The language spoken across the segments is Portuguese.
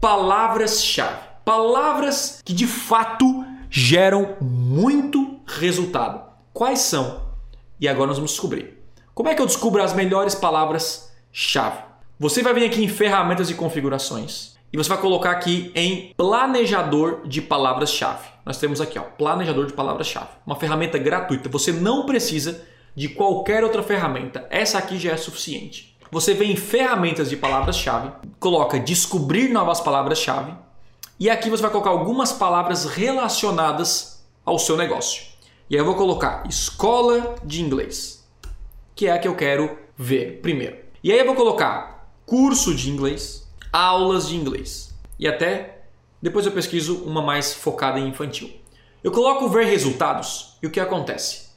palavras-chave. Palavras que de fato geram muito resultado. Quais são? E agora nós vamos descobrir. Como é que eu descubro as melhores palavras-chave? Você vai vir aqui em ferramentas e configurações e você vai colocar aqui em planejador de palavras-chave. Nós temos aqui, ó, planejador de palavras-chave, uma ferramenta gratuita. Você não precisa de qualquer outra ferramenta. Essa aqui já é suficiente. Você vem em ferramentas de palavras-chave, coloca descobrir novas palavras-chave e aqui você vai colocar algumas palavras relacionadas ao seu negócio. E aí eu vou colocar escola de inglês, que é a que eu quero ver primeiro. E aí eu vou colocar curso de inglês, aulas de inglês. E até depois eu pesquiso uma mais focada em infantil. Eu coloco ver resultados e o que acontece?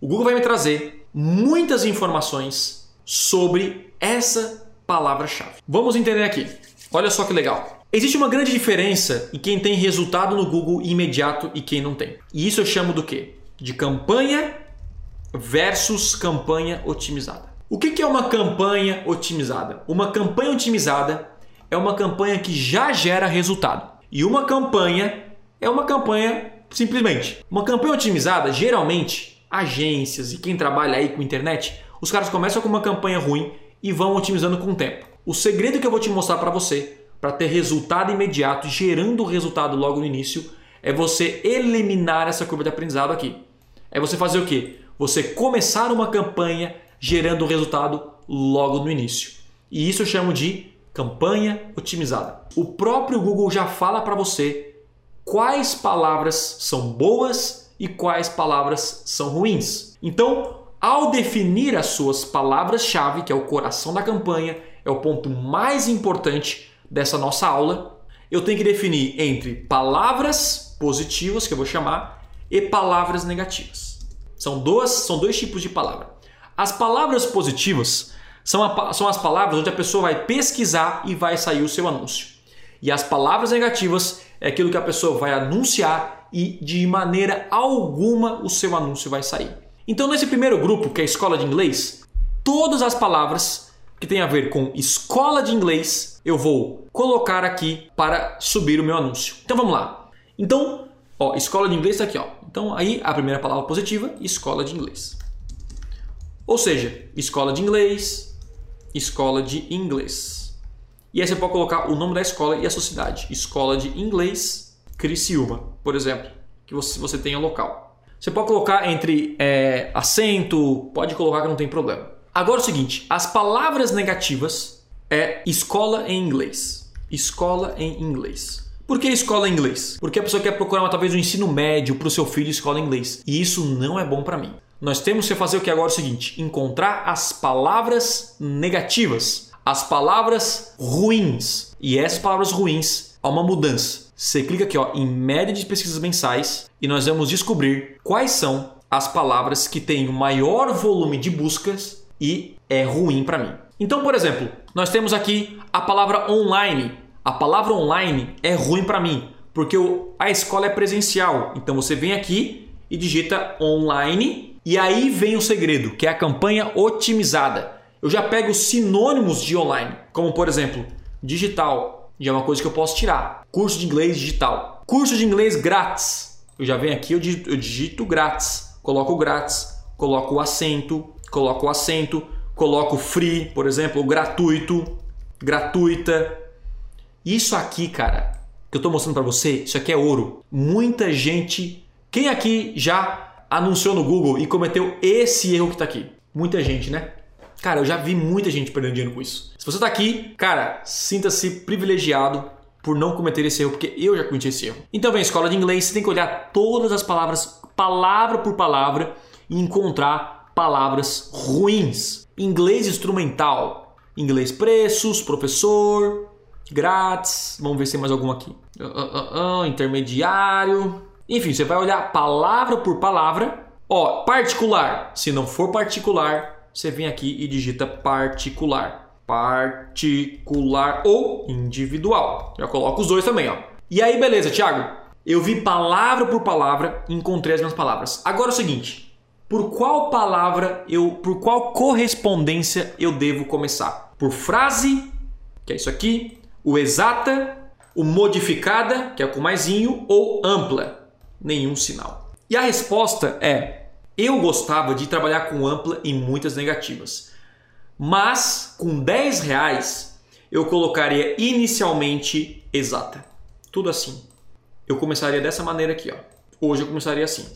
O Google vai me trazer muitas informações sobre essa palavra-chave. Vamos entender aqui. Olha só que legal. Existe uma grande diferença em quem tem resultado no Google imediato e quem não tem. E isso eu chamo do quê? de campanha versus campanha otimizada. O que é uma campanha otimizada? Uma campanha otimizada é uma campanha que já gera resultado. E uma campanha é uma campanha simplesmente. Uma campanha otimizada, geralmente, agências e quem trabalha aí com internet, os caras começam com uma campanha ruim e vão otimizando com o tempo. O segredo que eu vou te mostrar para você, para ter resultado imediato, gerando resultado logo no início, é você eliminar essa curva de aprendizado aqui é você fazer o quê? Você começar uma campanha gerando resultado logo no início. E isso eu chamo de campanha otimizada. O próprio Google já fala para você quais palavras são boas e quais palavras são ruins. Então, ao definir as suas palavras-chave, que é o coração da campanha, é o ponto mais importante dessa nossa aula, eu tenho que definir entre palavras positivas, que eu vou chamar, e palavras negativas. São, duas, são dois tipos de palavra. As palavras positivas são, a, são as palavras onde a pessoa vai pesquisar e vai sair o seu anúncio. E as palavras negativas é aquilo que a pessoa vai anunciar e de maneira alguma o seu anúncio vai sair. Então, nesse primeiro grupo, que é a escola de inglês, todas as palavras que tem a ver com escola de inglês eu vou colocar aqui para subir o meu anúncio. Então vamos lá. Então, Ó, escola de inglês está aqui, ó. Então aí a primeira palavra positiva, escola de inglês. Ou seja, escola de inglês, escola de inglês. E aí você pode colocar o nome da escola e a sua cidade. Escola de inglês Criciúma, por exemplo, que você, você tenha local. Você pode colocar entre é, acento, pode colocar que não tem problema. Agora é o seguinte, as palavras negativas é escola em inglês. Escola em inglês. Por que escola em inglês? Porque a pessoa quer procurar talvez um ensino médio para o seu filho escola em inglês. E isso não é bom para mim. Nós temos que fazer o que agora é o seguinte: encontrar as palavras negativas, as palavras ruins. E essas palavras ruins há uma mudança. Você clica aqui ó, em média de pesquisas mensais e nós vamos descobrir quais são as palavras que têm o maior volume de buscas e é ruim para mim. Então, por exemplo, nós temos aqui a palavra online a palavra online é ruim para mim, porque a escola é presencial. Então você vem aqui e digita online e aí vem o segredo, que é a campanha otimizada. Eu já pego sinônimos de online, como por exemplo, digital, já é uma coisa que eu posso tirar. Curso de inglês digital. Curso de inglês grátis. Eu já venho aqui, eu digito, eu digito grátis, coloco grátis, coloco o acento, coloco o acento, coloco free, por exemplo, gratuito, gratuita, isso aqui, cara, que eu tô mostrando para você, isso aqui é ouro. Muita gente. Quem aqui já anunciou no Google e cometeu esse erro que tá aqui? Muita gente, né? Cara, eu já vi muita gente perdendo dinheiro com isso. Se você tá aqui, cara, sinta-se privilegiado por não cometer esse erro, porque eu já cometi esse erro. Então, vem escola de inglês, você tem que olhar todas as palavras, palavra por palavra, e encontrar palavras ruins. Inglês instrumental, inglês preços, professor, grátis. Vamos ver se tem mais algum aqui. Uh, uh, uh, intermediário. Enfim, você vai olhar palavra por palavra. Ó, particular. Se não for particular, você vem aqui e digita particular. Particular ou individual. Já coloco os dois também, ó. E aí, beleza, Thiago? Eu vi palavra por palavra e encontrei as minhas palavras. Agora é o seguinte: por qual palavra eu, por qual correspondência eu devo começar? Por frase, que é isso aqui, o exata O modificada, que é com maisinho, ou ampla? Nenhum sinal. E a resposta é: eu gostava de trabalhar com ampla e muitas negativas. Mas com 10 reais eu colocaria inicialmente exata. Tudo assim. Eu começaria dessa maneira aqui, ó. Hoje eu começaria assim.